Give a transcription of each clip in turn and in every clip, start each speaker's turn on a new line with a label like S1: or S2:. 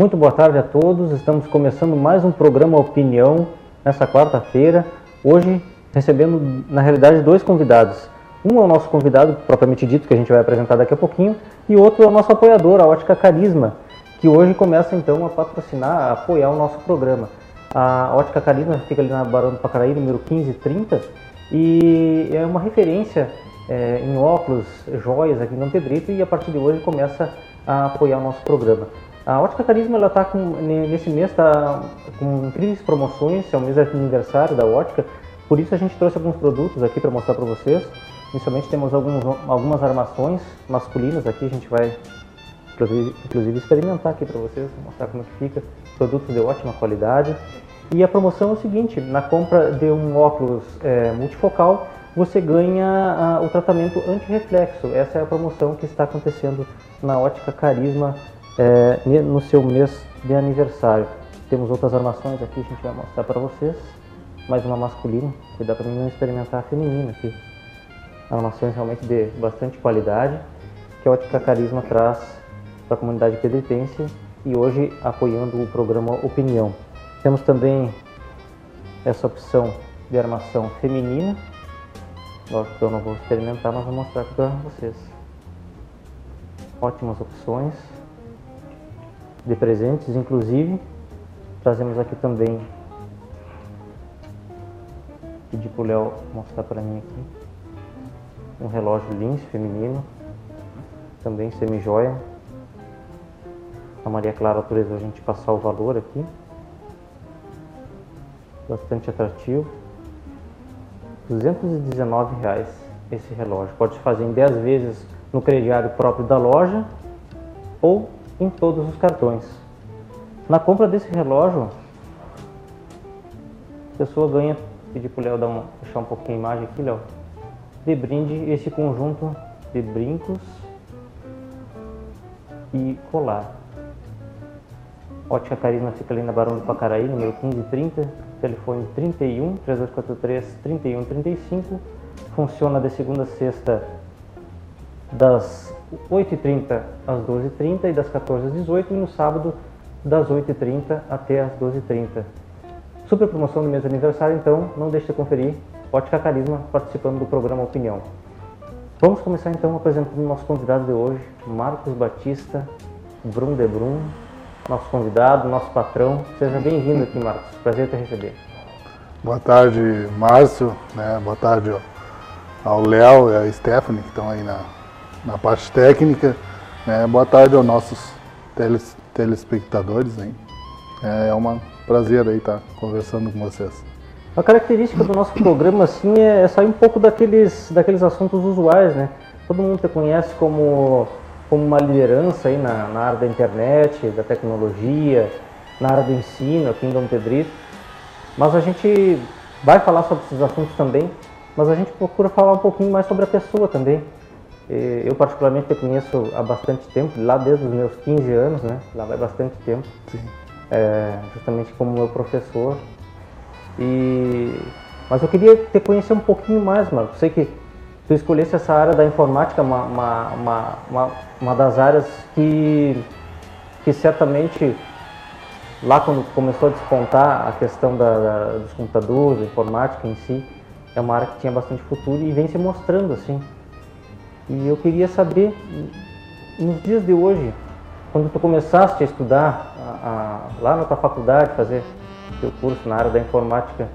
S1: Muito boa tarde a todos. Estamos começando mais um programa Opinião nessa quarta-feira. Hoje recebendo, na realidade, dois convidados. Um é o nosso convidado propriamente dito, que a gente vai apresentar daqui a pouquinho, e outro é o nosso apoiador, a Ótica Carisma, que hoje começa então a patrocinar, a apoiar o nosso programa. A Ótica Carisma fica ali na Barão do Pacaraí, número 1530, e é uma referência é, em óculos, joias aqui em Dom Pedrito, e a partir de hoje começa a apoiar o nosso programa. A Ótica Carisma ela está nesse mês tá com incríveis promoções, é o mês de aniversário da Ótica, por isso a gente trouxe alguns produtos aqui para mostrar para vocês. Inicialmente temos alguns, algumas armações masculinas aqui, a gente vai inclusive, experimentar aqui para vocês, mostrar como é que fica, produtos de ótima qualidade. E a promoção é o seguinte, na compra de um óculos é, multifocal, você ganha o tratamento anti-reflexo. Essa é a promoção que está acontecendo na Ótica Carisma é, no seu mês de aniversário. Temos outras armações aqui, a gente vai mostrar para vocês. Mais uma masculina, que dá para mim experimentar a feminina aqui. Armações realmente de bastante qualidade, que a Ótica Carisma traz para a comunidade pedritense e hoje apoiando o programa Opinião. Temos também essa opção de armação feminina, lógico que eu não vou experimentar, mas vou mostrar para vocês. Ótimas opções de presentes, inclusive trazemos aqui também pedi o Léo mostrar para mim aqui um relógio Lins feminino também semi-joia a Maria Clara autorizou a gente passar o valor aqui bastante atrativo 219 reais esse relógio pode fazer em 10 vezes no crediário próprio da loja ou em todos os cartões. Na compra desse relógio, a pessoa ganha, pedir para o Léo dar um, deixar um pouquinho a imagem aqui, Léo, de brinde esse conjunto de brincos e colar. Ótica Carisma fica ali na Barão do Pacaraí, número 1530, telefone 31 3243 3135. Funciona de segunda a sexta das 8h30 às 12h30 e das 14 às 18 e no sábado das 8h30 até às 12h30. Super promoção do mês de aniversário, então não deixe de conferir. Ótica Carisma participando do programa Opinião. Vamos começar então apresentando o nosso convidado de hoje, Marcos Batista Brum de Brum, nosso convidado, nosso patrão. Seja bem-vindo aqui, Marcos. Prazer te receber.
S2: Boa tarde, Márcio. Né? Boa tarde ao Léo e à Stephanie, que estão aí na, na parte técnica. Né? Boa tarde aos nossos teles, telespectadores. Hein? É, é um prazer aí estar conversando com vocês.
S1: A característica do nosso programa assim é, sair um pouco daqueles, daqueles assuntos usuais, né? Todo mundo te conhece como, como uma liderança aí na, na área da internet, da tecnologia, na área do ensino aqui em Dom Pedrito. Mas a gente vai falar sobre esses assuntos também, mas a gente procura falar um pouquinho mais sobre a pessoa também. Eu particularmente te conheço há bastante tempo, lá desde os meus 15 anos, né? Lá vai bastante tempo. É, justamente como meu professor. E... Mas eu queria te conhecer um pouquinho mais, Marco. Sei que tu escolhesse essa área da informática, uma, uma, uma, uma das áreas que, que certamente lá quando começou a despontar a questão da, da, dos computadores, da informática em si, é uma área que tinha bastante futuro e vem se mostrando assim. E eu queria saber, nos dias de hoje, quando tu começaste a estudar a, a, lá na tua faculdade, fazer teu curso na área da informática,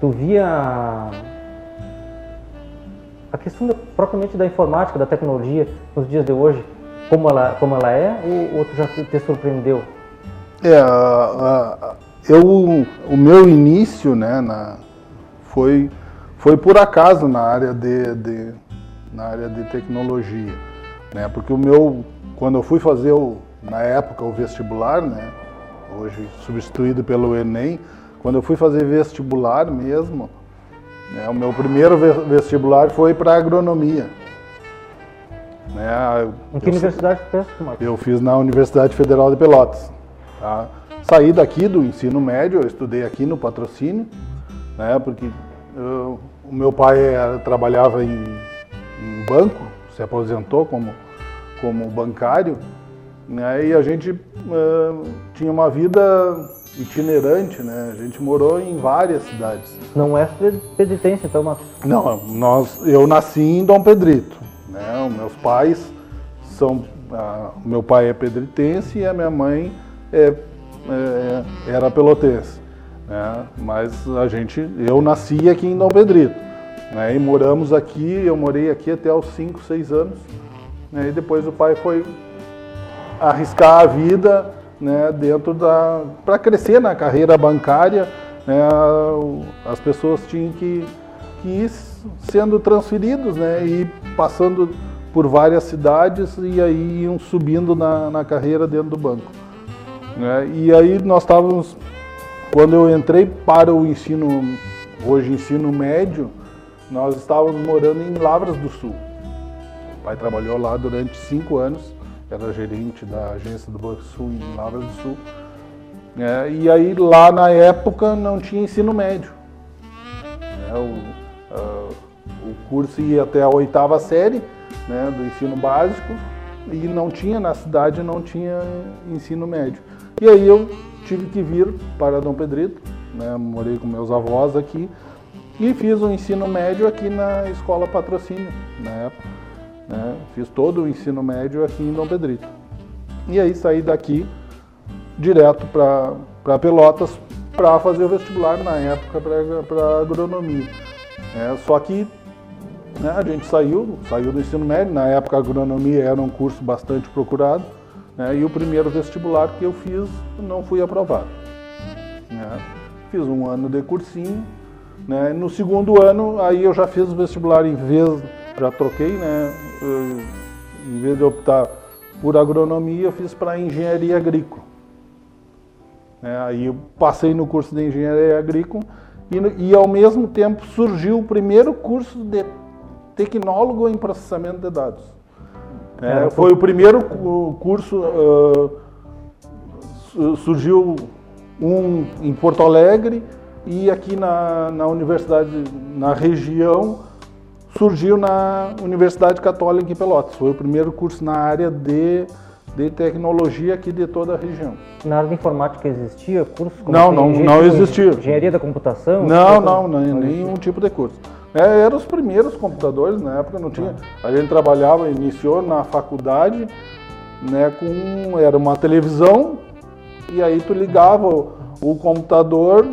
S1: tu via a, a questão da, propriamente da informática, da tecnologia, nos dias de hoje, como ela, como ela é, ou, ou tu já te surpreendeu?
S2: É, eu, o meu início né, na, foi, foi por acaso na área de, de na área de tecnologia, né? Porque o meu, quando eu fui fazer o, na época o vestibular, né? Hoje substituído pelo Enem, quando eu fui fazer vestibular mesmo, né? O meu primeiro vestibular foi para agronomia.
S1: Né? Em que eu, universidade você fez,
S2: Eu fiz na Universidade Federal de Pelotas. Tá? saí daqui do ensino médio, eu estudei aqui no patrocínio, né, porque eu, o meu pai era, trabalhava em, em, banco, se aposentou como, como bancário, né, e a gente uh, tinha uma vida itinerante, né? A gente morou em várias cidades.
S1: Não é pedritense, então, Marcos?
S2: Não, nós, eu nasci em Dom Pedrito. Né? Os meus pais são. A, meu pai é pedritense e a minha mãe é, é, era pelotense. Né? Mas a gente. Eu nasci aqui em Dom Pedrito. Né? E moramos aqui, eu morei aqui até os 5, 6 anos. Né? E depois o pai foi arriscar a vida né, dentro da para crescer na carreira bancária, né, as pessoas tinham que, que ir sendo transferidos, né, e passando por várias cidades e aí iam subindo na, na carreira dentro do banco. Né, e aí nós estávamos, quando eu entrei para o ensino, hoje ensino médio, nós estávamos morando em Lavras do Sul. O pai trabalhou lá durante cinco anos era gerente da agência do Banco Sul em Lavras do Sul. É, e aí lá na época não tinha ensino médio. É, o, uh, o curso ia até a oitava série né, do ensino básico e não tinha na cidade não tinha ensino médio. E aí eu tive que vir para Dom Pedrito, né, morei com meus avós aqui e fiz o ensino médio aqui na escola patrocínio na época. Né? Fiz todo o ensino médio aqui em Dom Pedrito. E aí saí daqui direto para Pelotas para fazer o vestibular na época para agronomia. É, só que né, a gente saiu, saiu do ensino médio, na época a agronomia era um curso bastante procurado, né, e o primeiro vestibular que eu fiz não fui aprovado. Né. Fiz um ano de cursinho, né, no segundo ano aí eu já fiz o vestibular em vez já troquei, né? Eu, em vez de optar por agronomia, eu fiz para engenharia agrícola. É, aí eu passei no curso de engenharia agrícola e, e, ao mesmo tempo surgiu o primeiro curso de tecnólogo em processamento de dados. É, foi o primeiro curso, uh, surgiu um em Porto Alegre e aqui na, na universidade, na região, surgiu na Universidade Católica em Pelotas. Foi o primeiro curso na área de, de tecnologia aqui de toda a região.
S1: Na área de informática existia curso?
S2: Como não, não, não existia.
S1: Engenharia da computação?
S2: Não, não, não, nenhum tipo de curso. É, eram os primeiros computadores, na época não tinha. A gente trabalhava, iniciou na faculdade, né, com era uma televisão e aí tu ligava o, o computador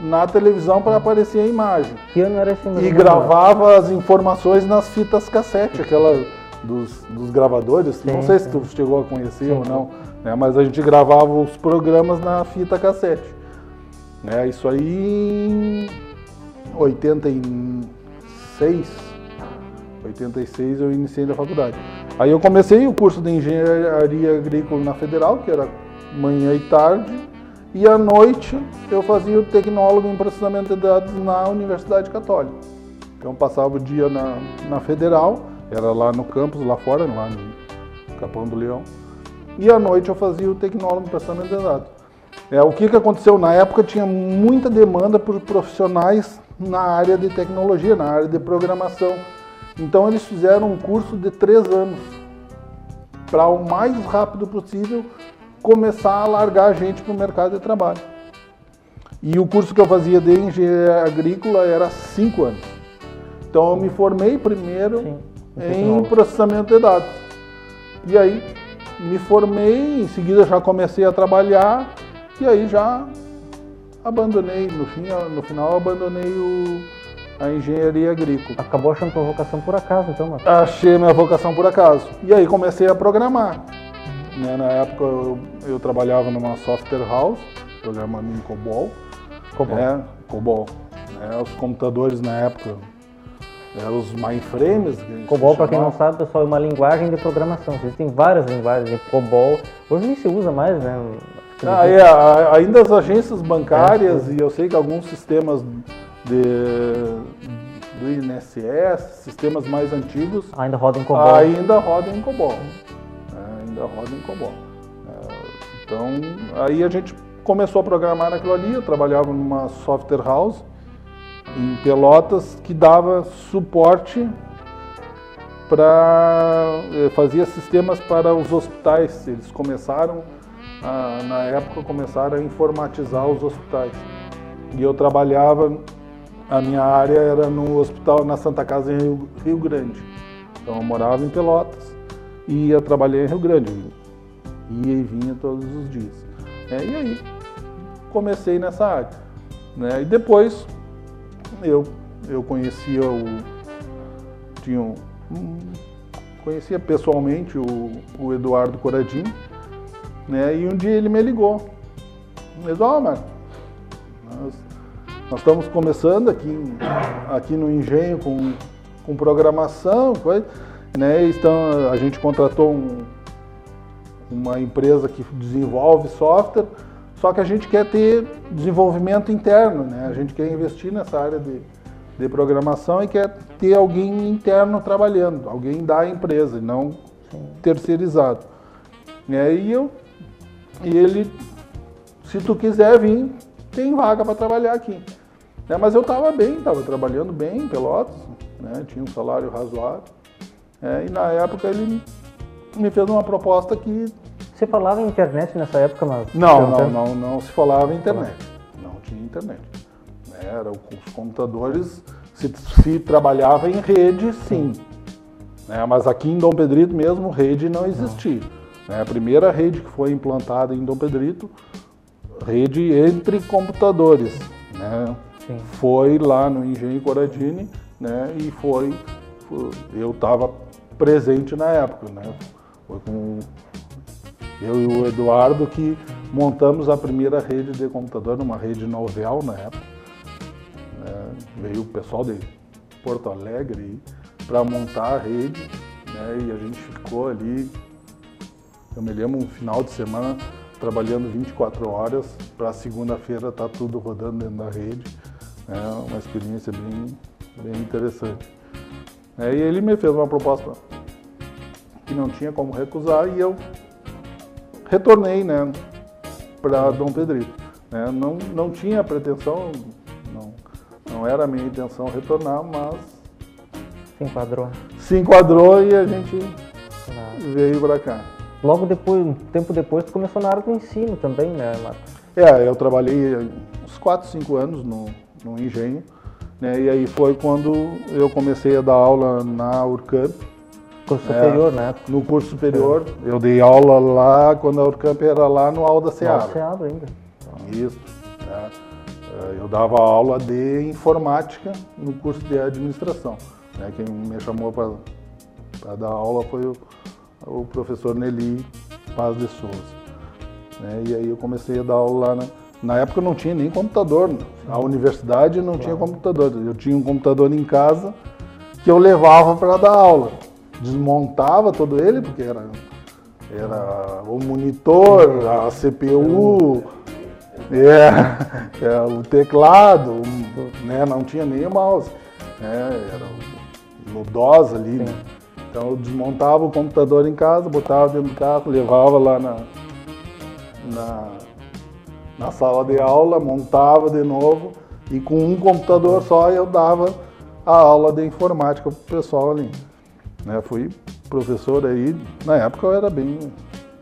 S2: na televisão para aparecer a imagem.
S1: Ano era
S2: E gravava as informações nas fitas cassete, aquela dos, dos gravadores. Sim, não sei sim. se tu chegou a conhecer sim, ou não, né? mas a gente gravava os programas na fita cassete. Né? Isso aí em 86, 86 eu iniciei na faculdade. Aí eu comecei o curso de engenharia agrícola na Federal, que era manhã e tarde, e à noite eu fazia o tecnólogo em processamento de dados na Universidade Católica. Então passava o dia na, na Federal, era lá no campus, lá fora, lá no Capão do Leão. E à noite eu fazia o tecnólogo em processamento de dados. É, o que, que aconteceu? Na época tinha muita demanda por profissionais na área de tecnologia, na área de programação. Então eles fizeram um curso de três anos para o mais rápido possível começar a largar a gente para o mercado de trabalho. E o curso que eu fazia de engenharia agrícola era cinco anos. Então eu me formei primeiro Sim, em processamento de dados. E aí me formei, em seguida já comecei a trabalhar e aí já abandonei, no, fim, no final abandonei o, a engenharia agrícola.
S1: Acabou achando tua vocação por acaso, então, Marcos?
S2: Achei minha vocação por acaso. E aí comecei a programar. Né, na época eu, eu, trabalhava numa software house, programando em COBOL. COBOL. Né, COBOL. Né, os computadores na época eram os mainframes.
S1: COBOL, para quem não sabe, pessoal, é uma linguagem de programação. Existem várias linguagens de COBOL. Hoje nem se usa mais, né?
S2: Ah, é, ainda as agências bancárias é, e eu sei que alguns sistemas de, do INSS, sistemas mais antigos,
S1: ainda rodam em COBOL.
S2: Ainda rodam em COBOL ainda roda em COBOL. É, então, aí a gente começou a programar aquilo ali, eu trabalhava numa software house em Pelotas que dava suporte para eh, fazia sistemas para os hospitais. Eles começaram a, na época começaram a informatizar os hospitais. E eu trabalhava a minha área era no hospital na Santa Casa em Rio, Rio Grande. Então eu morava em Pelotas e ia trabalhar em Rio Grande. Ia e vinha todos os dias. É, e aí comecei nessa área. Né? E depois eu, eu conhecia o. Tinha um, conhecia pessoalmente o, o Eduardo Coradinho, né? E um dia ele me ligou. Ele disse, oh, nós, nós estamos começando aqui, aqui no engenho com, com programação, coisa, né? Então, a gente contratou um, uma empresa que desenvolve software só que a gente quer ter desenvolvimento interno, né? A gente quer investir nessa área de, de programação e quer ter alguém interno trabalhando, alguém da empresa, não Sim. terceirizado. E aí eu e ele, se tu quiser vir, tem vaga para trabalhar aqui. É, mas eu estava bem, estava trabalhando bem em Pelotas, né? tinha um salário razoável. É, e na época ele me fez uma proposta que
S1: você falava em internet nessa época, mas
S2: não, não, não, não se falava em internet. Não tinha internet. Era os computadores se, se trabalhava em rede, sim. Né? Mas aqui em Dom Pedrito mesmo rede não existia. Né? A primeira rede que foi implantada em Dom Pedrito, rede entre computadores, né? Foi lá no Engenho Coradini, né? E foi, foi eu estava presente na época, né? Foi com eu e o Eduardo que montamos a primeira rede de computador, numa rede novel na época. É, veio o pessoal de Porto Alegre para montar a rede né, e a gente ficou ali, eu me lembro, um final de semana trabalhando 24 horas para segunda-feira estar tá tudo rodando dentro da rede. É uma experiência bem, bem interessante. E ele me fez uma proposta que não tinha como recusar e eu retornei né, para Dom Pedrito. Né? Não, não tinha pretensão, não, não era a minha intenção retornar, mas.
S1: Se enquadrou.
S2: Se enquadrou e a gente claro. veio para cá.
S1: Logo depois, um tempo depois, tu começou na área do ensino também, né, Marcos?
S2: É, eu trabalhei uns 4, 5 anos no, no engenho, né, e aí foi quando eu comecei a dar aula na Urcamp,
S1: Curso superior, é, né?
S2: No curso superior. É. Eu dei aula lá, quando a Urcamp era lá no Alda Seabra. Alda
S1: Seabra ainda.
S2: Isso. É. é. Eu dava aula de informática no curso de administração. Né? Quem me chamou para dar aula foi o, o, professor Nelly Paz de Souza. Né? E aí eu comecei a dar aula lá na, na época não tinha nem computador. A universidade não claro. tinha computador. Eu tinha um computador em casa que eu levava para dar aula desmontava todo ele, porque era, era o monitor, a CPU, é, é, o teclado, né, não tinha nem o mouse, né, era o DOS ali. Né. Então eu desmontava o computador em casa, botava dentro do carro, levava lá na, na, na sala de aula, montava de novo e com um computador só eu dava a aula de informática para o pessoal ali. Né? Fui professor aí, na época eu era bem,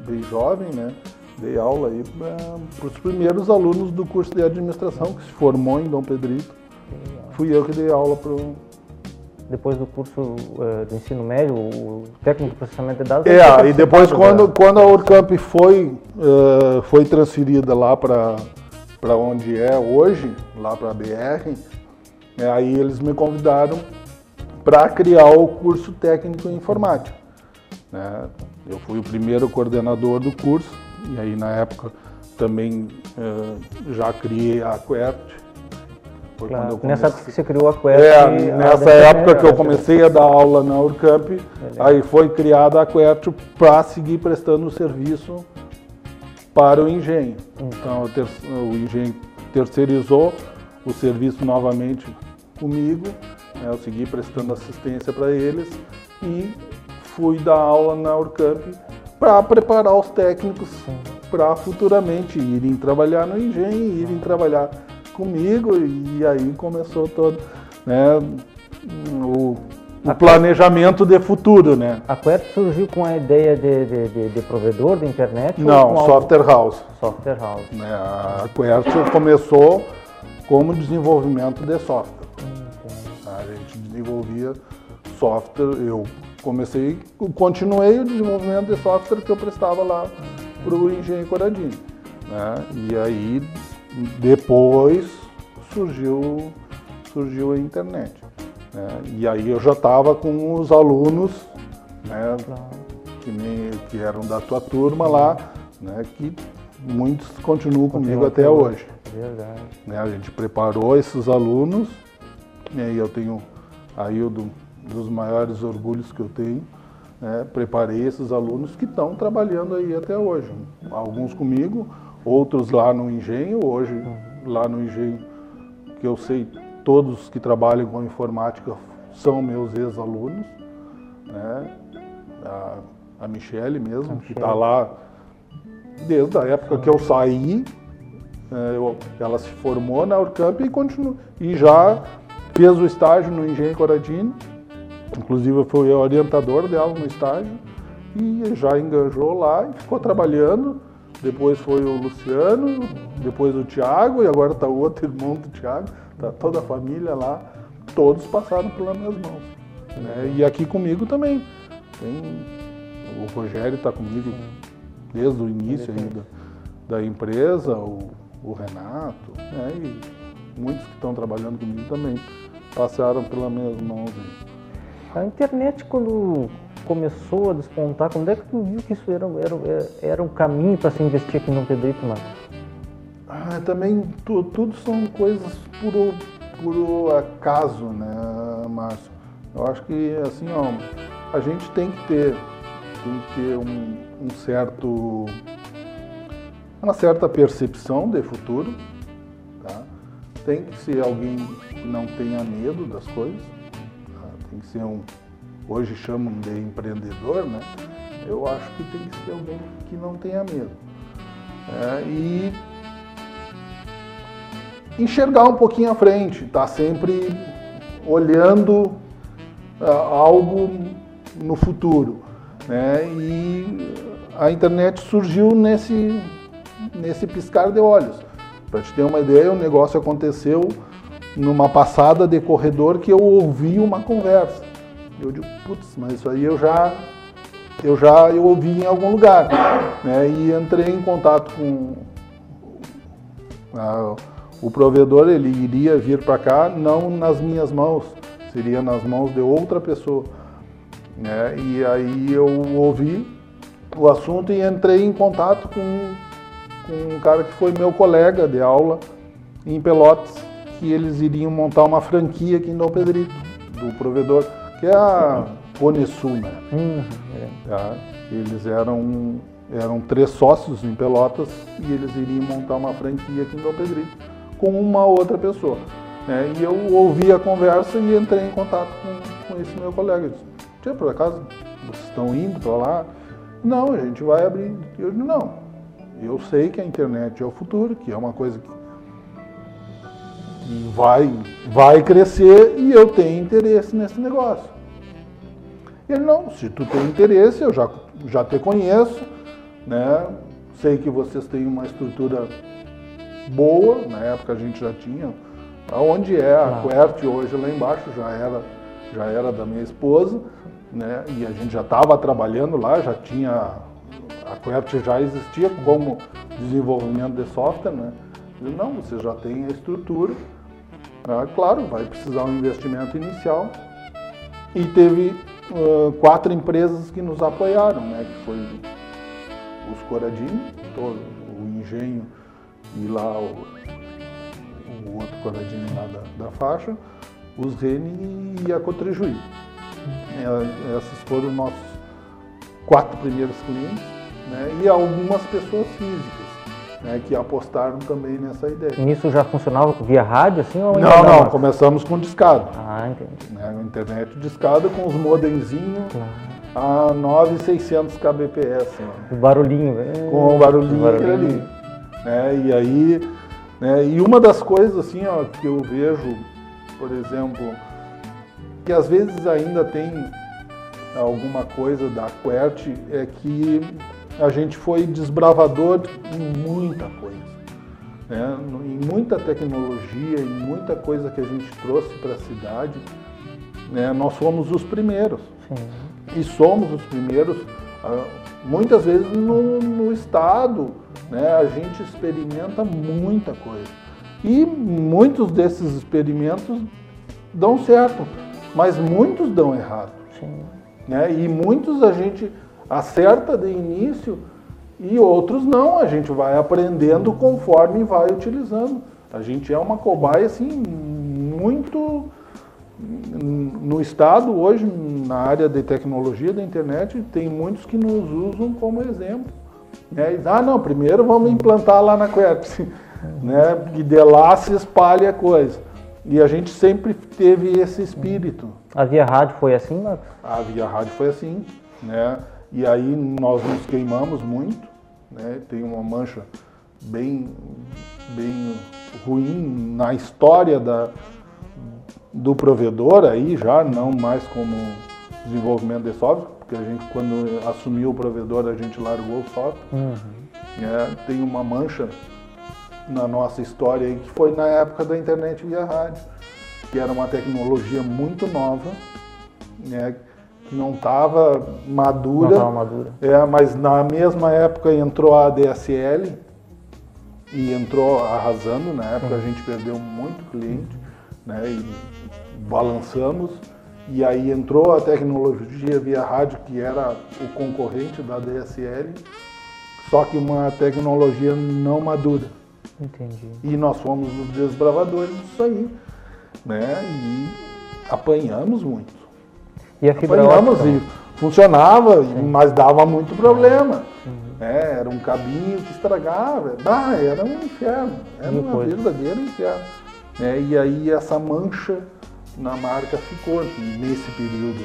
S2: bem jovem, né? Dei aula aí para os primeiros alunos do curso de administração que se formou em Dom Pedrito. Fui eu que dei aula para
S1: depois do curso uh, do ensino médio, o técnico de processamento de dados.
S2: É, e depois quando, da... quando a Urcamp foi, uh, foi transferida lá para onde é hoje, lá para a BR, é, aí eles me convidaram para criar o curso técnico em informática. Né? Eu fui o primeiro coordenador do curso e aí na época também uh, já criei a Quert.
S1: Claro. Nessa época que você criou a Quert.
S2: É, nessa época que eu comecei a dar aula na Urcamp, aí foi criada a Quert para seguir prestando o serviço para o engenho. Hum. Então o engenho terceirizou o serviço novamente comigo né, eu segui prestando assistência para eles e fui dar aula na Urcamp para preparar os técnicos para futuramente irem trabalhar no engenho, irem trabalhar comigo e aí começou todo né, o, o planejamento de futuro, né?
S1: A Quert surgiu com a ideia de, de, de, de provedor de internet?
S2: Não, software algo... house.
S1: Software house.
S2: Né, a Quert começou como desenvolvimento de software. A gente desenvolvia software, eu comecei, continuei o desenvolvimento de software que eu prestava lá para o Engenho Coradinho. Né? E aí, depois, surgiu, surgiu a internet. Né? E aí eu já estava com os alunos, né, que, me, que eram da tua turma lá, né, que muitos continuam comigo Continua até hoje.
S1: Verdade.
S2: Né, a gente preparou esses alunos, e aí eu tenho aí o do, dos maiores orgulhos que eu tenho, né, preparei esses alunos que estão trabalhando aí até hoje. Alguns comigo, outros lá no engenho, hoje uhum. lá no engenho, que eu sei todos que trabalham com informática são meus ex-alunos, né? A, a Michele mesmo, a que está lá desde a época que eu saí, é, eu, ela se formou na Urcamp e continua, e já fez o estágio no Engenho Coradini, inclusive eu fui orientador dela no estágio, e já enganjou lá e ficou trabalhando. Depois foi o Luciano, depois o Tiago, e agora está o outro irmão do Tiago tá toda a família lá, todos passaram pelas minhas mãos. Né? E aqui comigo também. Tem, o Rogério está comigo desde o início aí da, da empresa, o, o Renato, né? e muitos que estão trabalhando comigo também passaram pelas minhas mãos. Aí.
S1: A internet, quando começou a despontar, quando é que tu viu que isso era, era, era um caminho para se investir aqui no Pedrito, Marcos?
S2: Ah, também tu, tudo são coisas por, por acaso, né, Márcio? Eu acho que assim, ó, a gente tem que ter, tem que ter um, um certo, uma certa percepção de futuro, tá? Tem que ser alguém que não tenha medo das coisas, tá? tem que ser um, hoje chamam de empreendedor, né? Eu acho que tem que ser alguém que não tenha medo. É, e enxergar um pouquinho à frente, tá sempre olhando uh, algo no futuro. Né? E a internet surgiu nesse, nesse piscar de olhos. Para te ter uma ideia, o negócio aconteceu numa passada de corredor que eu ouvi uma conversa. Eu digo, putz, mas isso aí eu já eu já eu ouvi em algum lugar, né? E entrei em contato com a, o provedor ele iria vir para cá não nas minhas mãos, seria nas mãos de outra pessoa. Né? E aí eu ouvi o assunto e entrei em contato com, com um cara que foi meu colega de aula em Pelotas, que eles iriam montar uma franquia aqui em Dom Pedrito, do provedor, que é a Conesul, né? Uhum, é. tá? Eles eram, eram três sócios em Pelotas e eles iriam montar uma franquia aqui em Dom Pedrito com uma outra pessoa. Né? E eu ouvi a conversa e entrei em contato com, com esse meu colega. Eu disse, Tia, por acaso vocês estão indo para lá? Não, a gente vai abrir. Eu disse, não, eu sei que a internet é o futuro, que é uma coisa que vai, vai crescer e eu tenho interesse nesse negócio. Ele, não, se tu tem interesse, eu já, já te conheço, né? sei que vocês têm uma estrutura boa, na época a gente já tinha, aonde é a ah. Quert hoje lá embaixo, já era, já era da minha esposa, né? E a gente já estava trabalhando lá, já tinha, a Quert já existia como desenvolvimento de software, né? não, você já tem a estrutura, ah, claro, vai precisar um investimento inicial. E teve uh, quatro empresas que nos apoiaram, né? Que foi os Coradini, todo, o Engenho, e lá o, o outro quadradinho lá da, da faixa, os Rene e a Cotrejuí. É, essas foram nossos quatro primeiros clientes né, e algumas pessoas físicas. Né, que apostaram também nessa ideia.
S1: E isso já funcionava via rádio, assim? Ou
S2: não, não, começamos com discado.
S1: Ah, entendi.
S2: Né, internet discada com os modemzinhos. Claro. a 9,600 kbps.
S1: O barulhinho. É...
S2: Com o barulhinho, barulhinho. ali. Né? E aí, né? e uma das coisas assim, ó, que eu vejo, por exemplo, que às vezes ainda tem alguma coisa da QWERTY, é que a gente foi desbravador em muita coisa. Né? Em muita tecnologia, em muita coisa que a gente trouxe para a cidade, né? nós fomos os primeiros. Sim. E somos os primeiros, ah, muitas vezes no, no Estado, né? a gente experimenta muita coisa. E muitos desses experimentos dão certo, mas muitos dão errado. Sim. Né? E muitos a gente acerta de início e outros não, a gente vai aprendendo conforme vai utilizando. A gente é uma cobaia assim muito no estado hoje na área de tecnologia da internet tem muitos que nos usam como exemplo. Né? Ah, não, primeiro vamos implantar lá na Queps, né? E de lá se espalha a coisa. E a gente sempre teve esse espírito.
S1: A Via Rádio foi assim, Marcos?
S2: A Via Rádio foi assim, né? E aí nós nos queimamos muito, né? Tem uma mancha bem, bem ruim na história da, do provedor aí já, não mais como desenvolvimento de software, porque a gente quando assumiu o provedor a gente largou o software. Uhum. É, tem uma mancha na nossa história aí que foi na época da internet via rádio, que era uma tecnologia muito nova, né? Que não estava madura. Não
S1: estava madura.
S2: É, mas na mesma época entrou a ADSL e entrou arrasando. Na época a gente perdeu muito cliente, né? E balançamos. E aí entrou a tecnologia via rádio, que era o concorrente da ADSL, só que uma tecnologia não madura.
S1: Entendi.
S2: E nós fomos os desbravadores disso aí, né? E apanhamos muito.
S1: E a fibra ótica?
S2: e funcionava, Sim. mas dava muito problema. Uhum. É, era um cabinho que estragava. Ah, era um inferno. Era um verdadeiro inferno. É, e aí essa mancha na marca ficou nesse período.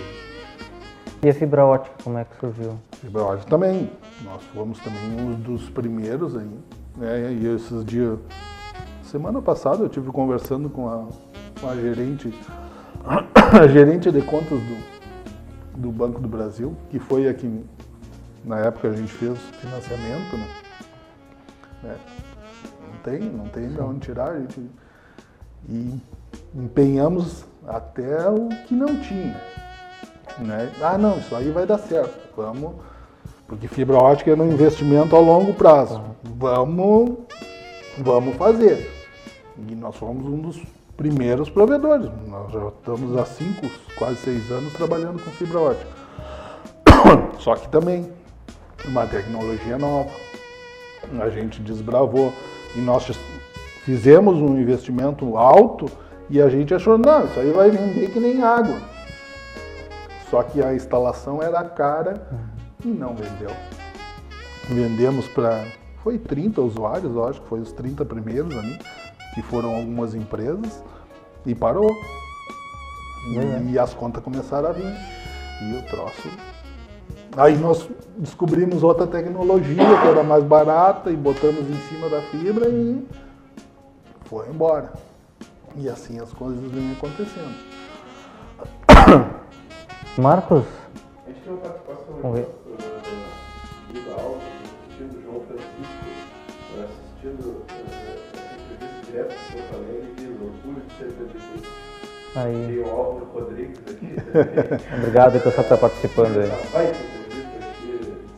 S1: E a fibra ótica, como é que surgiu?
S2: Fibra ótica também. Nós fomos também um dos primeiros aí. Né? E esses dias. Semana passada eu tive conversando com a, com a gerente, a gerente de contas do, do Banco do Brasil, que foi a que na época a gente fez financiamento, né? É, não tem, não tem de onde tirar, gente. E empenhamos até o que não tinha. Né? Ah não, isso aí vai dar certo. Vamos. Porque fibra ótica é um investimento a longo prazo. Vamos, vamos fazer. E nós fomos um dos primeiros provedores. Nós já estamos há cinco, quase seis anos trabalhando com fibra ótica. Só que também uma tecnologia nova. A gente desbravou e nós fizemos um investimento alto e a gente achou, não, isso aí vai vender que nem água. Só que a instalação era cara e não vendeu. Vendemos para. Foi 30 usuários, eu acho que foi os 30 primeiros ali que foram algumas empresas, e parou. E, e as contas começaram a vir. E o troço. Aí nós descobrimos outra tecnologia que era mais barata e botamos em cima da fibra e foi embora. E assim as coisas vêm acontecendo.
S1: Marcos?
S3: A gente tem uma participação Vamos ver. Orgulho de ser. Aí. Tem o Álvaro Rodrigues aqui.
S1: Obrigado aí, pessoal que está participando aí.
S3: Vai, aqui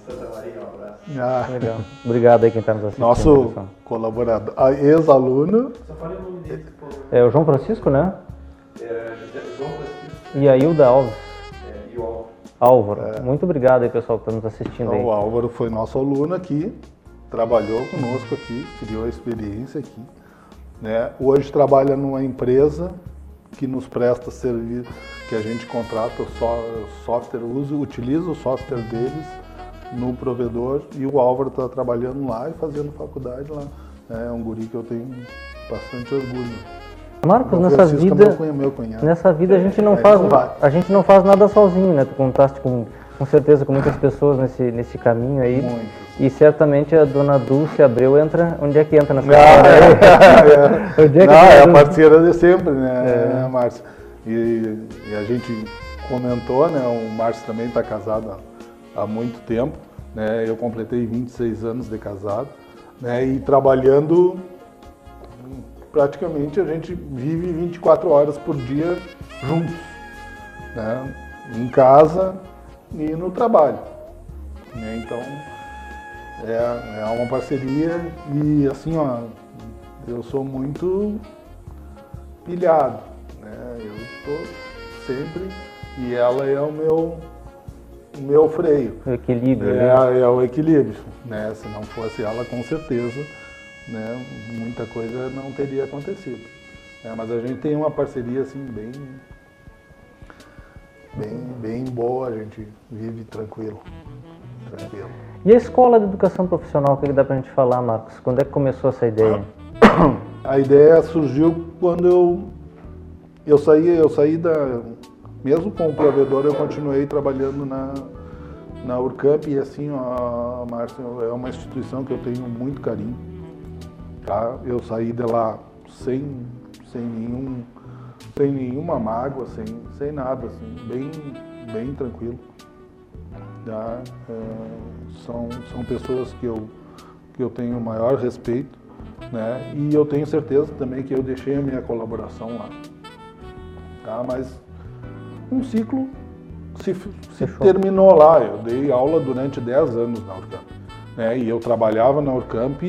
S3: Santa Maria, um abraço. Ah.
S1: Legal. Obrigado aí quem está nos assistindo.
S2: Nosso pessoal. colaborador, ex-aluno.
S3: Só falei o nome dele, pô.
S1: É o João Francisco, né?
S3: É, João Francisco.
S1: E a Hilda Alves.
S3: É, e o Álvaro.
S1: Álvaro. É. Muito obrigado aí, pessoal, que está nos assistindo
S2: então,
S1: aí.
S2: O Álvaro foi nosso aluno aqui, trabalhou conosco aqui, criou a experiência aqui. Né? Hoje trabalha numa empresa que nos presta serviço, que a gente contrata o software, usa, utiliza o software deles no provedor e o Álvaro está trabalhando lá e fazendo faculdade lá. É um guri que eu tenho bastante orgulho.
S1: Marcos, nessa vida,
S2: meu
S1: nessa vida a gente não é, faz, a gente não faz nada sozinho, né? Tu contaste com Com certeza, com muitas pessoas nesse, nesse caminho aí.
S2: Muitas.
S1: E certamente a dona Dulce Abreu entra. Onde é que entra nessa
S2: Ah, é,
S1: Onde é que
S2: Não, é a parceira de sempre, né, Márcia? E, e a gente comentou, né? O Márcio também está casado há, há muito tempo, né? Eu completei 26 anos de casado, né? E trabalhando praticamente a gente vive 24 horas por dia juntos, né? Em casa e no trabalho. né? Então é, é uma parceria e assim, ó, eu sou muito pilhado, né? Eu estou sempre e ela é o meu o meu freio.
S1: O equilíbrio. né?
S2: É, é o equilíbrio, né? Se não fosse ela, com certeza, né? Muita coisa não teria acontecido. né? Mas a gente tem uma parceria assim bem, bem, bem boa. A gente vive tranquilo, tranquilo.
S1: E a escola de educação profissional, o que dá pra gente falar, Marcos? Quando é que começou essa ideia?
S2: A ideia surgiu quando eu eu saí, eu saí da mesmo com o provedor, eu continuei trabalhando na na Urcamp e assim, ó, Márcio, é uma instituição que eu tenho muito carinho. Tá? Eu saí de lá sem sem nenhum sem nenhuma mágoa, sem sem nada, assim, bem bem tranquilo. Tá? É, são são pessoas que eu que eu tenho o maior respeito, né? E eu tenho certeza também que eu deixei a minha colaboração lá. Tá? Mas um ciclo se, se terminou lá. Eu dei aula durante 10 anos na Urcamp. Né? E eu trabalhava na Urcamp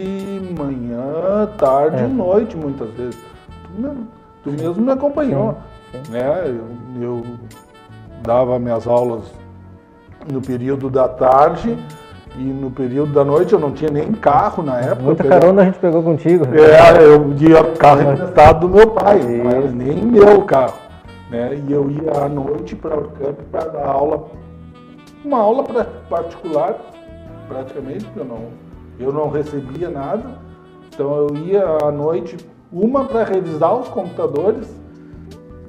S2: manhã, tarde
S1: É.
S2: e noite, muitas vezes. Tu mesmo, tu mesmo me acompanhou.
S1: Sim, sim.
S2: Né? Eu, eu dava minhas aulas no período da tarde e no período da noite eu não tinha nem carro na época.
S1: Muita
S2: pegava-
S1: carona a gente pegou contigo.
S2: é, eu ia carro emprestado do meu pai, não era nem meu carro. Né? E eu ia à noite para o campo para dar aula, uma aula pra- particular, praticamente, porque eu não, eu não recebia nada. Então eu ia à noite, uma para revisar os computadores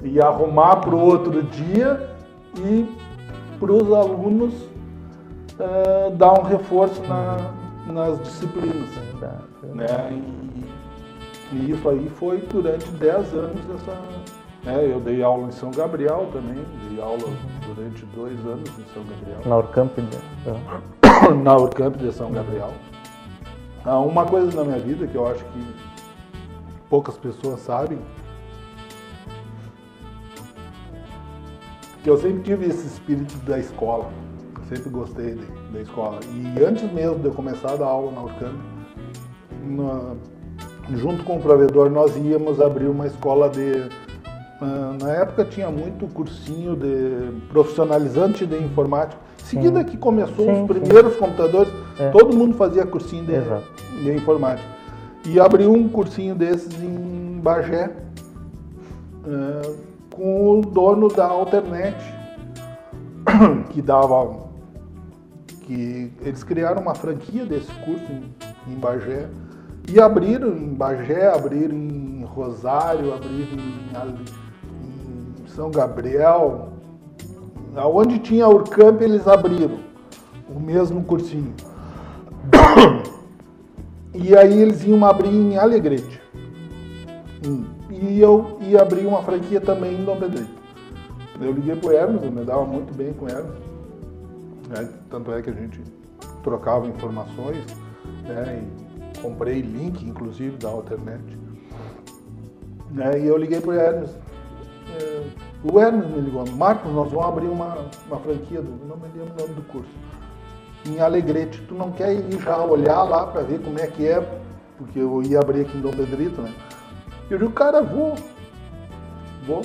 S2: e arrumar para o outro dia e para os alunos eh, dar um reforço na- nas disciplinas né? E, e isso aí foi durante 10 anos essa. Né? Eu dei aula em São Gabriel também, dei aula durante dois anos em São Gabriel,
S1: Na Urcamp. né?
S2: na Urcamp de São Gabriel. Ah, uma coisa na minha vida que eu acho que poucas pessoas sabem, que eu sempre tive esse espírito da escola, sempre gostei de- da escola. E antes mesmo de eu começar a dar aula na Urcamp, na- junto com o provedor, nós íamos abrir uma escola de. ah, na época tinha muito cursinho de profissionalizante de informática. Seguida que começou
S1: Sim,
S2: os
S1: sim.
S2: primeiros computadores,
S1: É.
S2: todo mundo fazia cursinho de, de informática. E abriu um cursinho desses em Bagé, ah, com o dono da Alternet, que dava que eles criaram uma franquia desse curso em, em Bagé e abriram em Bagé, abriram em Rosário, abriram em, em São Gabriel, aonde tinha Urcamp eles abriram o mesmo cursinho. E aí eles iam abrir em Alegrete. E eu ia abrir uma franquia também em Dom Pedrito. Eu liguei pro Hermes, eu me dava muito bem com o Hermes. né? Tanto é que a gente trocava informações, né? E comprei link, inclusive, da Alternet. Né? E eu liguei pro Hermes. é, o Hermes me ligou, Marcos, nós vamos abrir uma, uma franquia, do, não me lembro o nome do curso, em Alegrete. Tu não quer ir já olhar lá para ver como é que é? Porque eu ia abrir aqui em Dom Pedrito, né? Eu digo, cara, vou. Vou.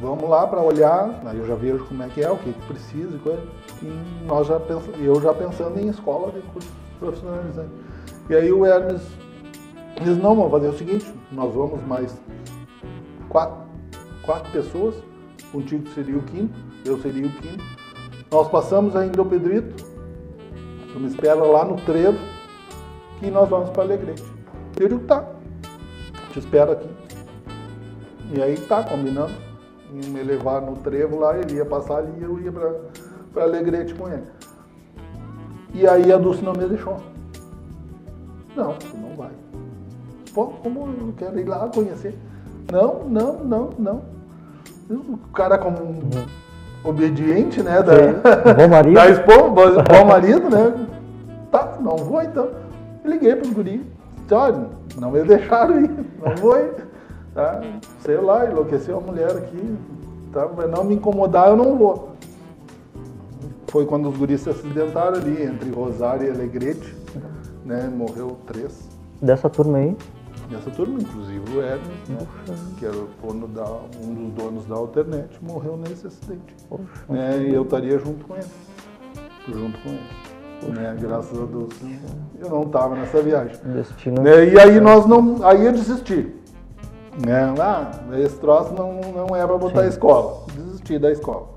S2: Vamos lá para olhar, aí eu já vejo como é que é, o que, que precisa e coisa. E nós já pens- eu já pensando em escola de curso profissionalizante. E aí o Hermes diz, não, vamos fazer o seguinte, nós vamos mais quatro, quatro pessoas, contigo seria o quinto, eu seria o quinto. Nós passamos em Dom Pedrito, tu me espera lá no trevo, que nós vamos para Alegrete. Eu digo, tá, te espero aqui. E aí tá, combinando. Me levar no trevo lá, ele ia passar ali e eu ia pra, para Alegrete com ele. E aí a Dulce não me deixou. Não, tu não vai. Pô, como eu quero ir lá conhecer? Não, não, não, não. O cara como um obediente, né? Da,
S1: Bom marido.
S2: da esposa, bom, bom marido, né? Tá, não vou então. Liguei pro guri. Disse, olha, não me deixaram ir, não vou ir. Tá? Sei lá, enlouqueceu a mulher aqui. Tá? Mas não me incomodar, eu não vou. Foi quando os guris se acidentaram ali, entre Rosário e Alegrete. Né? Morreu três.
S1: Dessa turma aí.
S2: Nessa turma, inclusive o Hermes, né? que era da, um dos donos da Alternet, morreu nesse acidente. Né? E eu estaria junto com ele. Junto com ele. Né? Graças a Deus. Eu não estava nessa viagem.
S1: Destino.
S2: Né? E aí nós não. Aí eu desisti. Né? Ah, esse troço não, não é para botar a escola. Desisti da escola.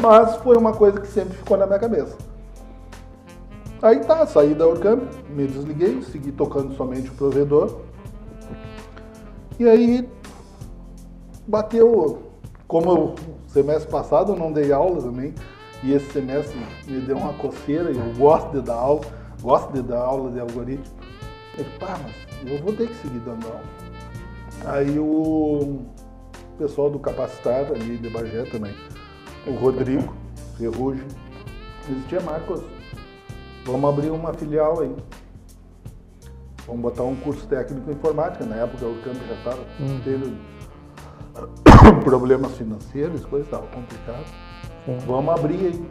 S2: Mas foi uma coisa que sempre ficou na minha cabeça. Aí tá, saí da Orcamp, me desliguei, segui tocando somente o provedor. E aí bateu, como eu, semestre passado eu não dei aula também, e esse semestre me deu uma coceira, e eu gosto de dar aula, gosto de dar aula de algoritmo. Eu disse, pá, mas eu vou ter que seguir dando aula. Aí o pessoal do Capacitar ali de Bagé também, o Rodrigo Ferrugem, disse, tia Marcos, vamos abrir uma filial aí. Vamos botar um curso técnico em informática. Na época o campo já estava tendo problemas financeiros, coisa estava complicado.
S1: Sim.
S2: Vamos abrir aí.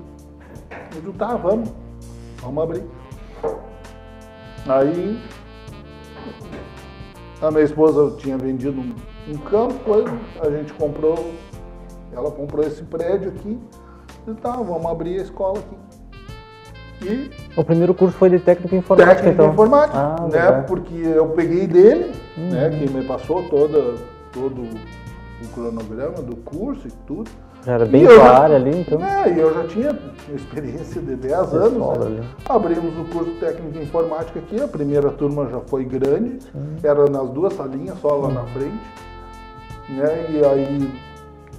S2: Eu digo, tá, vamos. Vamos abrir. Aí a minha esposa tinha vendido um, um campo, coisa, a gente comprou, ela comprou esse prédio aqui. Eu tá, vamos abrir a escola aqui. E
S1: O primeiro curso foi de técnico informática,
S2: técnica
S1: então.
S2: informática,
S1: Ah,
S2: né?
S1: legal. Uhum.
S2: Porque eu peguei dele, né? Que me passou toda, todo o cronograma do curso e tudo.
S1: Era bem área ali, então.
S2: É, e eu já tinha experiência de 10
S1: De
S2: anos. né? Abrimos o curso técnico em informática aqui, a primeira turma já foi grande, era nas duas salinhas, só lá na frente. Né? E aí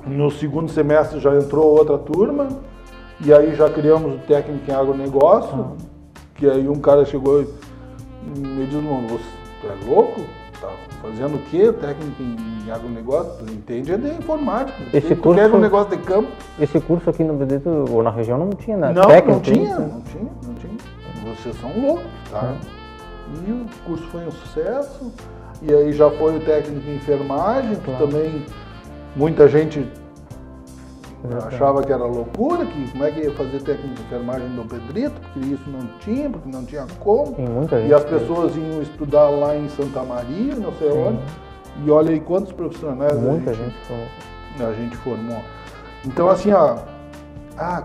S2: no segundo semestre já entrou outra turma, e aí já criamos o técnico em agronegócio, que aí um cara chegou e me disse, mano, você tu é louco? Tá fazendo o quê? Técnico em agronegócio? Tu entende é de informática.
S1: Esse curso-
S2: quer um negócio de campo?
S1: Esse curso aqui no Benedito, ou na região, não tinha, né?
S2: Não,
S1: técnico,
S2: não tinha,
S1: né?
S2: não tinha, não tinha. Vocês são loucos, tá? E o curso foi um sucesso. E aí já foi o técnico em enfermagem, que
S1: Claro.
S2: também muita gente
S1: Exatamente.
S2: achava que era loucura, que como é que ia fazer técnico de enfermagem no Pedrito, porque isso não tinha, porque não tinha como.
S1: Tem muita gente.
S2: E as pessoas iam estudar lá em Santa Maria, não sei onde. E olha aí quantos profissionais a
S1: Muita
S2: gente
S1: gente falou.
S2: a gente formou. Então assim, ó, ah,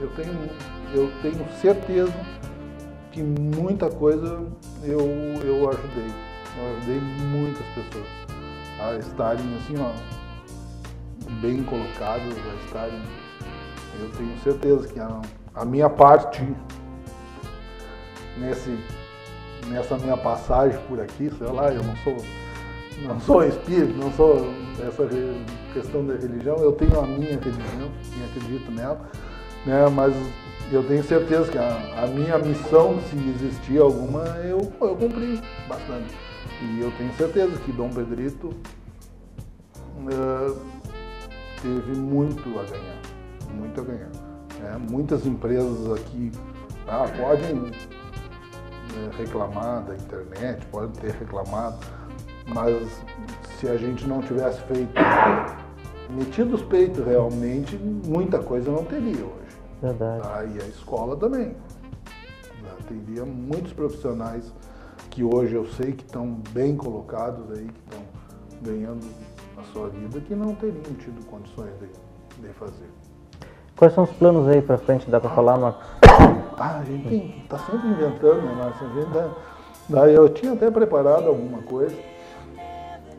S2: eu tenho, eu tenho certeza que muita coisa eu, eu ajudei. Eu ajudei muitas pessoas a estarem assim, ó, bem colocadas, a estarem. Eu tenho certeza que a, a minha parte nesse, nessa minha passagem por aqui, sei lá, eu não sou não sou espírito, não sou essa questão da religião, eu tenho a minha religião e acredito nela, né? mas eu tenho certeza que a, a minha missão, se existir alguma, eu, eu cumpri bastante. E eu tenho certeza que Dom Pedrito eh, teve muito a ganhar, muito a ganhar. né? Muitas empresas aqui ah, podem eh, reclamar da internet, podem ter reclamado, mas se a gente não tivesse feito, metido os peitos realmente, muita coisa não teria hoje.
S1: Verdade.
S2: Tá? E a escola também. né? Teria muitos profissionais que hoje eu sei que estão bem colocados aí, que estão ganhando a sua vida, que não teriam tido condições de, de fazer.
S1: Quais são os planos aí pra frente? Dá pra falar, Marcos?
S2: Ah, a gente tem, tá sempre inventando, né, Márcio? A gente tá- daí eu tinha até preparado alguma coisa.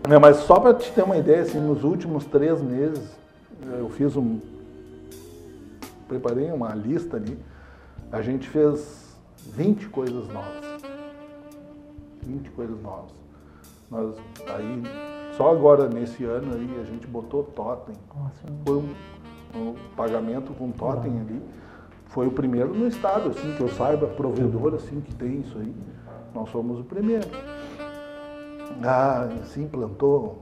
S2: né, mas só para te ter uma ideia, assim, nos últimos três meses, eu fiz um. Preparei uma lista ali. A gente fez 20 coisas novas. 20 coisas novas. Nós, aí, só agora nesse ano aí a gente botou totem.
S1: Nossa,
S2: Foi um, um pagamento com totem ali. Foi o primeiro no estado, assim, que eu saiba, provedor assim que tem isso aí. Nós fomos o primeiro. Ah, se implantou.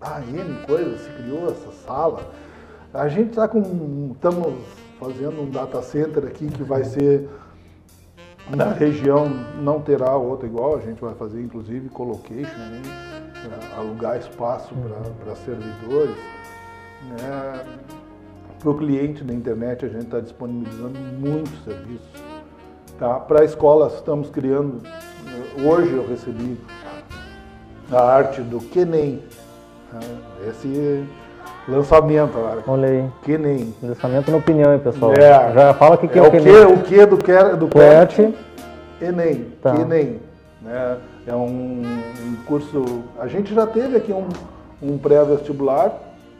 S2: Ah, N coisas, se criou essa sala. A gente está com. Estamos fazendo um data center aqui que vai ser na região, não terá outra igual, a gente vai fazer inclusive colocation, né? Pra alugar espaço para servidores. Né? Para o cliente da internet a gente está disponibilizando muitos serviços. Tá? Para a escola estamos criando, hoje eu recebi a arte do Kenem, tá? esse lançamento agora.
S1: olha aí.
S2: Kenem.
S1: Lançamento na opinião, hein, pessoal?
S2: É.
S1: Já fala o que, que
S2: É
S1: é,
S2: o que, o que do, que, do
S1: QWERTY.
S2: Enem,
S1: Tá.
S2: Enem. Né? É um, um curso. A gente já teve aqui um, um pré-vestibular,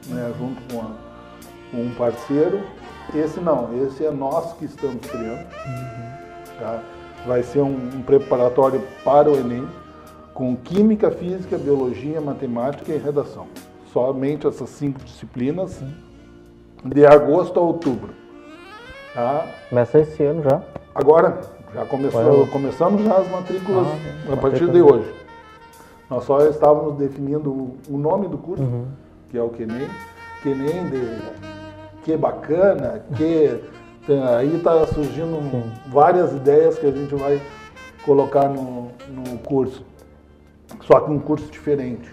S2: né, junto com, a- com um parceiro. Esse não, esse é nós que estamos criando. tá? Vai ser um, um preparatório para o Enem, com Química, Física, Biologia, Matemática e Redação. Somente essas cinco disciplinas, de agosto a outubro. Tá?
S1: Começa esse ano já.
S2: Agora, já começou, começamos já as matrículas
S1: Ah,
S2: a partir de hoje. Nós só estávamos definindo o, nome do curso,
S1: Uhum.
S2: que é o Kenem. Kenem de que bacana, que aí está surgindo várias ideias que a gente vai colocar no, no curso. Só que um curso diferente.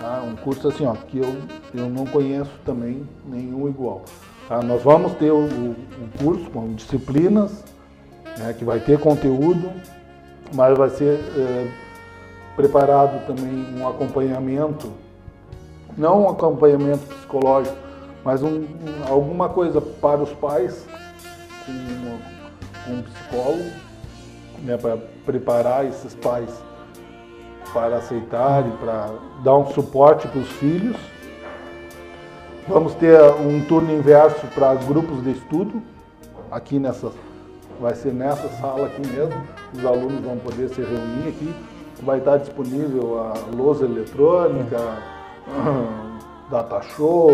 S2: tá? Um curso assim, ó, que eu, eu não conheço também nenhum igual. tá? Nós vamos ter o- o curso com disciplinas, né, que vai ter conteúdo, mas vai ser eh, preparado também um acompanhamento, não um acompanhamento psicológico, mas um- um- alguma coisa para os pais, com, com um psicólogo, né, para preparar esses pais para aceitar e para dar um suporte para os filhos. Vamos ter um turno inverso para grupos de estudo, aqui nessa, vai ser nessa sala aqui mesmo. Os alunos vão poder se reunir aqui. Vai estar disponível a lousa eletrônica, data show,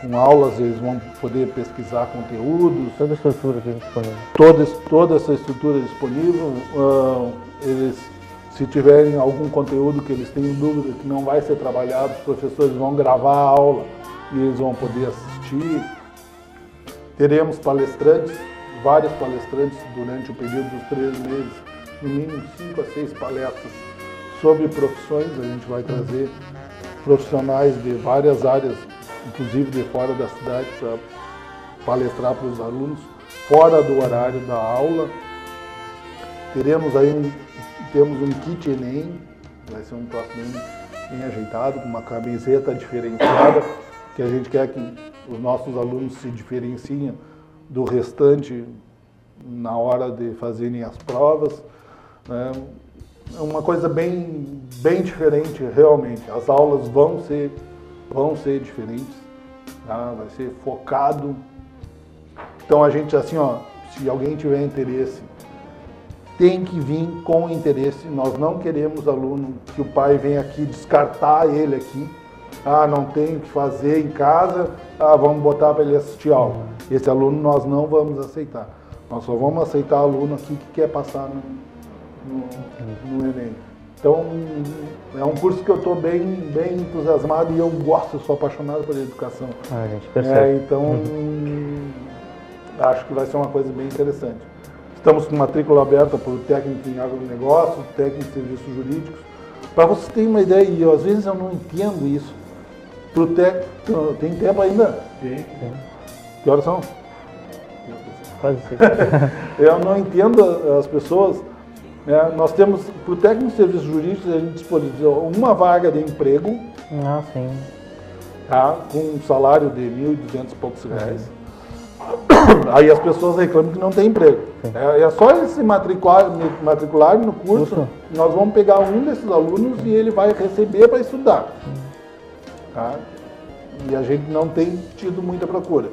S2: com aulas eles vão poder pesquisar conteúdos,
S1: Toda a estrutura aqui disponível.
S2: toda, toda essa estrutura disponível. ah, eles, se tiverem algum conteúdo que eles têm dúvida que não vai ser trabalhado, os professores vão gravar a aula e eles vão poder assistir. Teremos palestrantes, vários palestrantes durante o período dos três meses, no mínimo cinco a seis palestras sobre profissões. A gente vai trazer profissionais de várias áreas, inclusive de fora da cidade, para palestrar para os alunos fora do horário da aula. Teremos aí um, temos um kit Enem, vai ser um troço bem, bem ajeitado, com uma camiseta diferenciada, que a gente quer que os nossos alunos se diferenciem do restante na hora de fazerem as provas. né? É uma coisa bem, bem diferente realmente. As aulas vão ser, vão ser diferentes, tá? vai ser focado então a gente assim, ó, se alguém tiver interesse, tem que vir com interesse. Nós não queremos aluno que o pai venha aqui descartar ele aqui. Ah, não tem o que fazer em casa, ah, vamos botar para ele assistir aula. Esse aluno nós não vamos aceitar. Nós só vamos aceitar aluno aqui que quer passar no, no, no Enem. Então, é um curso que eu estou bem, bem entusiasmado e eu gosto, eu sou apaixonado pela educação.
S1: Ah, a gente
S2: É,
S1: percebe.
S2: então, acho que vai ser uma coisa bem interessante. Estamos com matrícula aberta para o técnico em agronegócio, técnico em serviços jurídicos. Para vocês terem uma ideia, e às vezes eu não entendo isso. Pro técnico, tem tempo ainda?
S3: Sim.
S2: Que horas são?
S1: Quase.
S2: Eu não entendo as pessoas. né? Nós temos, para o técnico de serviços jurídicos, a gente disponibilizou uma vaga de emprego,
S1: ah, sim.
S2: tá? com um salário de 1.200 e poucos reais. Aí as pessoas reclamam que não tem emprego. É, é só eles se matricular, matricularem no curso, nós vamos pegar um desses alunos e ele vai receber para estudar. Tá? E a gente não tem tido muita procura.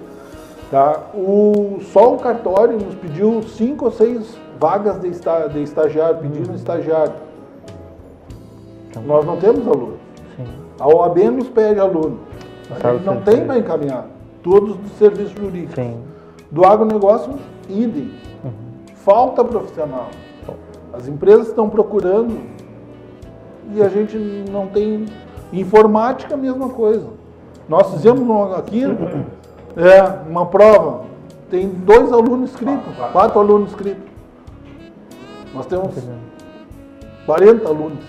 S2: Tá? O, só o cartório nos pediu cinco ou seis vagas de, esta, de estagiário, pedindo estagiário. Nós não temos alunos.
S1: Sim.
S2: A OAB nos pede aluno. A
S1: Sabe
S2: gente não tem para encaminhar. Todos do serviço jurídico.
S1: Sim.
S2: Do agronegócio, idem. Falta profissional. As empresas estão procurando e a gente não tem. Informática, mesma coisa. Nós fizemos aqui é, uma prova. Tem dois alunos inscritos, quatro alunos inscritos. Nós temos 40 alunos.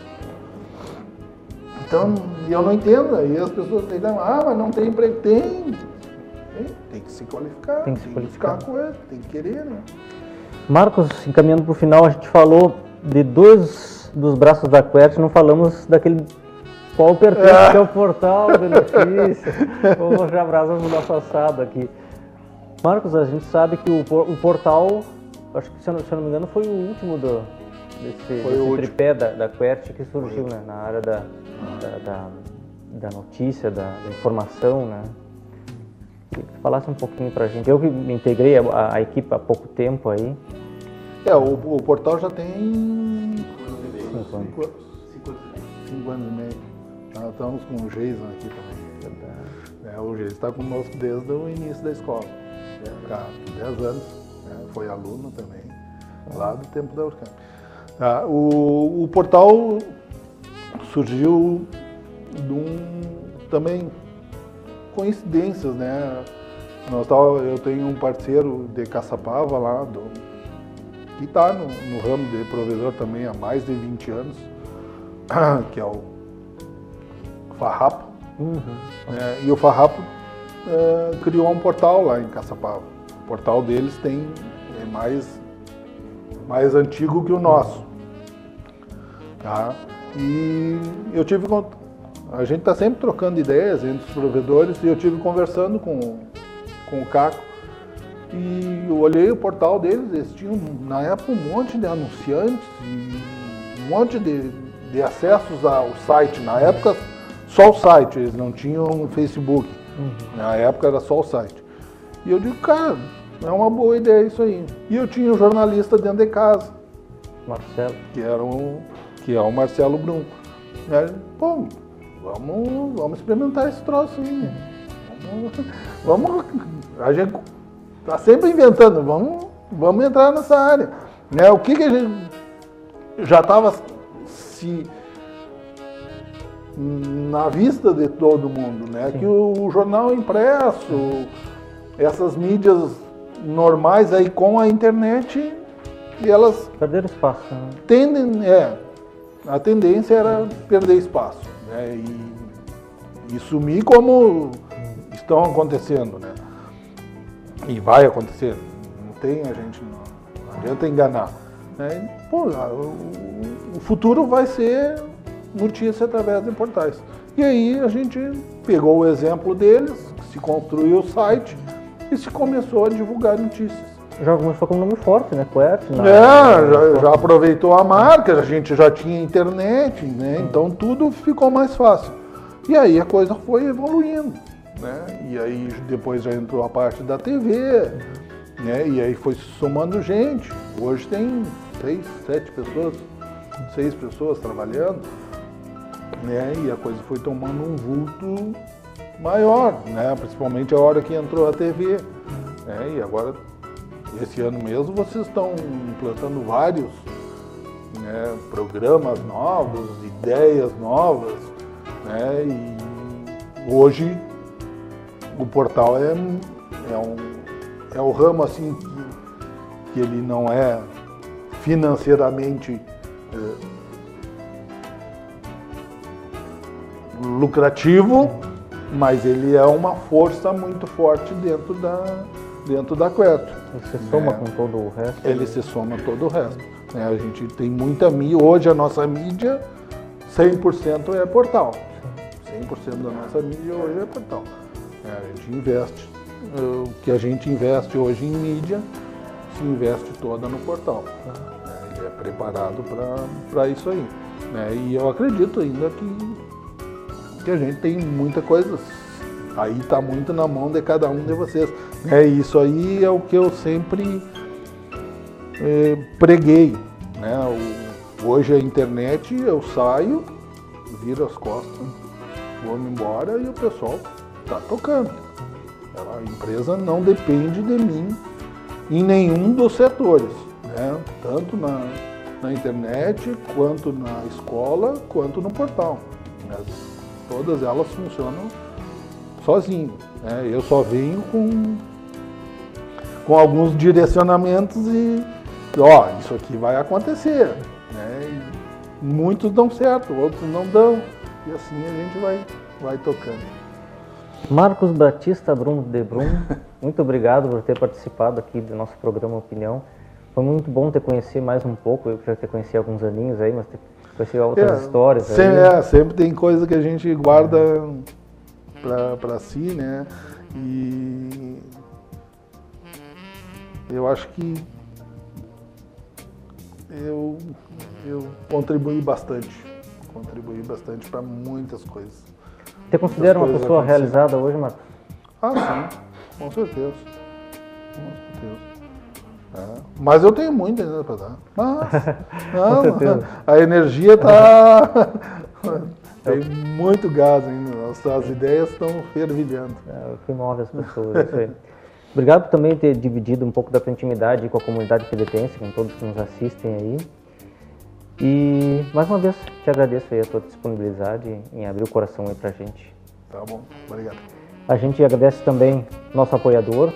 S2: Então, eu não entendo. Aí as pessoas dizem, ah, mas não tem emprego. Tem. Tem, tem que se qualificar.
S1: Tem que se qualificar.
S2: buscar coisa, tem que querer, né?
S1: Marcos, encaminhando para o final, a gente falou de dois dos braços da Quert, não falamos daquele qual pertence que é o portal de notícias. Vamos já abraçamos nosso assado aqui. Marcos, a gente sabe que o, o portal, acho que se eu, não, se eu não me engano, foi o último do, desse,
S2: Foi
S1: desse tripé da, da Quert que surgiu né, na área da, da, da, da notícia, da, da informação, né? Queria que tu falasse um pouquinho pra gente. Eu que me integrei a, a equipe há pouco tempo aí.
S2: É, o, o portal já tem
S1: Cinco anos.
S2: cinco, cinco anos e meio. Nós estamos com o Jason aqui também. É, o Jason está conosco desde o início da escola. Tá, 10 anos. né, Foi aluno também, lá do tempo da Urcamp. Tá, o, o portal surgiu de um, também coincidências, né? Nós tava, eu tenho um parceiro de Caçapava lá, do, que está no, no ramo de provedor também há mais de 20 anos, que é o Farrapo. né? e o Farrapo eh, criou um portal lá em Caçapava. O portal deles tem é mais, mais antigo que o nosso. Tá? E eu tive a gente está sempre trocando ideias entre os provedores e eu tive conversando com, com o Caco e eu olhei o portal deles, eles tinham na época um monte de anunciantes e um monte de, de acessos ao site. Na época só o site, eles não tinham Facebook. Na época era só o site. E eu digo, cara, é uma boa ideia isso aí. E eu tinha um jornalista dentro de casa
S1: Marcelo.
S2: que era um, que é o Marcelo Brum. Aí, pô, vamos, vamos experimentar esse troço aí. Vamos, vamos, a gente tá sempre inventando, vamos, vamos entrar nessa área. Né? O que, que a gente já estava se na vista de todo mundo, né? Que o, o jornal impresso, essas mídias normais aí com a internet, e elas
S1: Perderam espaço, né?
S2: tendem, é, a tendência era perder espaço, né? E, e sumir como estão acontecendo, né? E vai acontecer. Não tem, a gente não, não adianta enganar. Né? Pô, o, o futuro vai ser notícia através de portais. E aí a gente pegou o exemplo deles, se construiu o site e se começou a divulgar notícias.
S1: Já começou com um nome forte, né? Quert. na-
S2: É, já, já aproveitou a marca, a gente já tinha internet, né? Então tudo ficou mais fácil. E aí a coisa foi evoluindo, né? E aí depois já entrou a parte da TV, né? E aí foi somando gente. Hoje tem seis, sete pessoas, seis pessoas trabalhando, né? E a coisa foi tomando um vulto maior, né? Principalmente a hora que entrou a TV, né? E agora esse ano mesmo vocês estão implantando vários né, programas novos, ideias novas, né, e hoje o portal é, é, um, é o ramo assim que, que ele não é financeiramente eh, lucrativo, mas ele é uma força muito forte dentro da, dentro da Queto.
S1: Você soma
S2: É.
S1: com todo o resto.
S2: Ele se soma todo o resto. né? A gente tem muita mídia, hoje a nossa mídia 100% é portal. 100% da nossa mídia hoje é portal. É, a gente investe, o que a gente investe hoje em mídia, se investe toda no portal. né? Ele é preparado para isso aí. né? E eu acredito ainda que, que a gente tem muita coisa. Aí está muito na mão de cada um de vocês. É isso aí é o que eu sempre eh, preguei. Né? O- hoje a internet eu saio, viro as costas, vou-me embora e o pessoal está tocando. A empresa não depende de mim em nenhum dos setores, né? tanto na, na internet, quanto na escola, quanto no portal. Todas elas funcionam sozinho. Né? Eu só venho com, com alguns direcionamentos e, ó, isso aqui vai acontecer. Né? muitos dão certo, outros não dão. E assim a gente vai, vai tocando.
S1: Marcos Batista Bruno de Brum, muito obrigado por ter participado aqui do nosso programa Opinião. Foi muito bom ter conhecido mais um pouco, eu já ter conhecido alguns aninhos aí, mas ter conhecido outras é, histórias.
S2: Sempre, é, sempre tem coisa que a gente guarda é. para si, né? E eu acho que eu, eu contribuí bastante, contribuí bastante para muitas coisas.
S1: Você considera uma pessoa realizada hoje, Marcos?
S2: Ah, sim, com certeza. Com certeza. É. Mas eu tenho muito ainda para dar. Mas, não, a energia está. tem muito gás ainda. As, as ideias estão fervilhando.
S1: É o que move as pessoas. Isso aí. Obrigado por também ter dividido um pouco da tua intimidade com a comunidade pedetense, com todos que nos assistem aí. E mais uma vez te agradeço aí a tua disponibilidade em abrir o coração aí pra gente.
S2: Tá bom, obrigado.
S1: A gente agradece também nosso apoiador,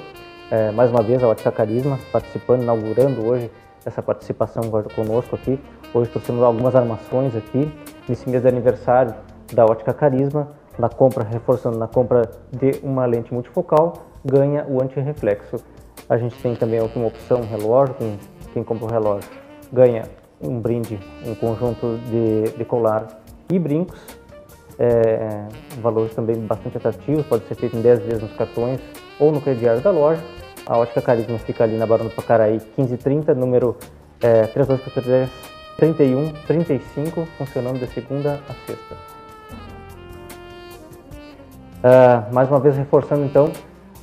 S1: é, mais uma vez a Ótica Carisma, participando, inaugurando hoje essa participação conosco aqui. Hoje trouxemos algumas armações aqui, nesse mês de aniversário da Ótica Carisma, na compra, reforçando na compra de uma lente multifocal, ganha o antirreflexo. A gente tem também uma opção relógio, com quem compra o relógio ganha um brinde, um conjunto de, de colar e brincos, é, valores também bastante atrativos, pode ser feito em 10 vezes nos cartões ou no crediário da loja. A Ótica Carisma fica ali na Barão do Pacaraí 1530, número é, 3243 3135, funcionando de segunda a sexta. Uh, mais uma vez reforçando então,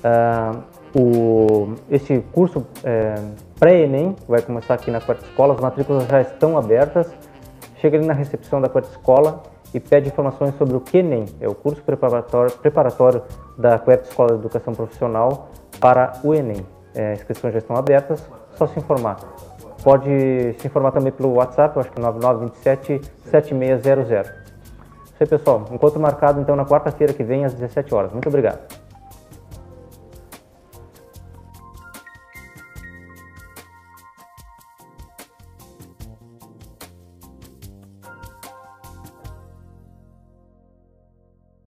S1: Uh, o, este curso uh, pré-ENEM vai começar aqui na quarta escola, as matrículas já estão abertas. Chega ali na recepção da quarta escola e pede informações sobre o QENEM, é o curso preparatório, preparatório da quarta escola de educação profissional para o ENEM. É, inscrições já estão abertas, só se informar. Pode se informar também pelo WhatsApp, eu acho que é 9927 7600. Isso aí, pessoal. Encontro marcado então na quarta-feira que vem às 17 horas. Muito obrigado.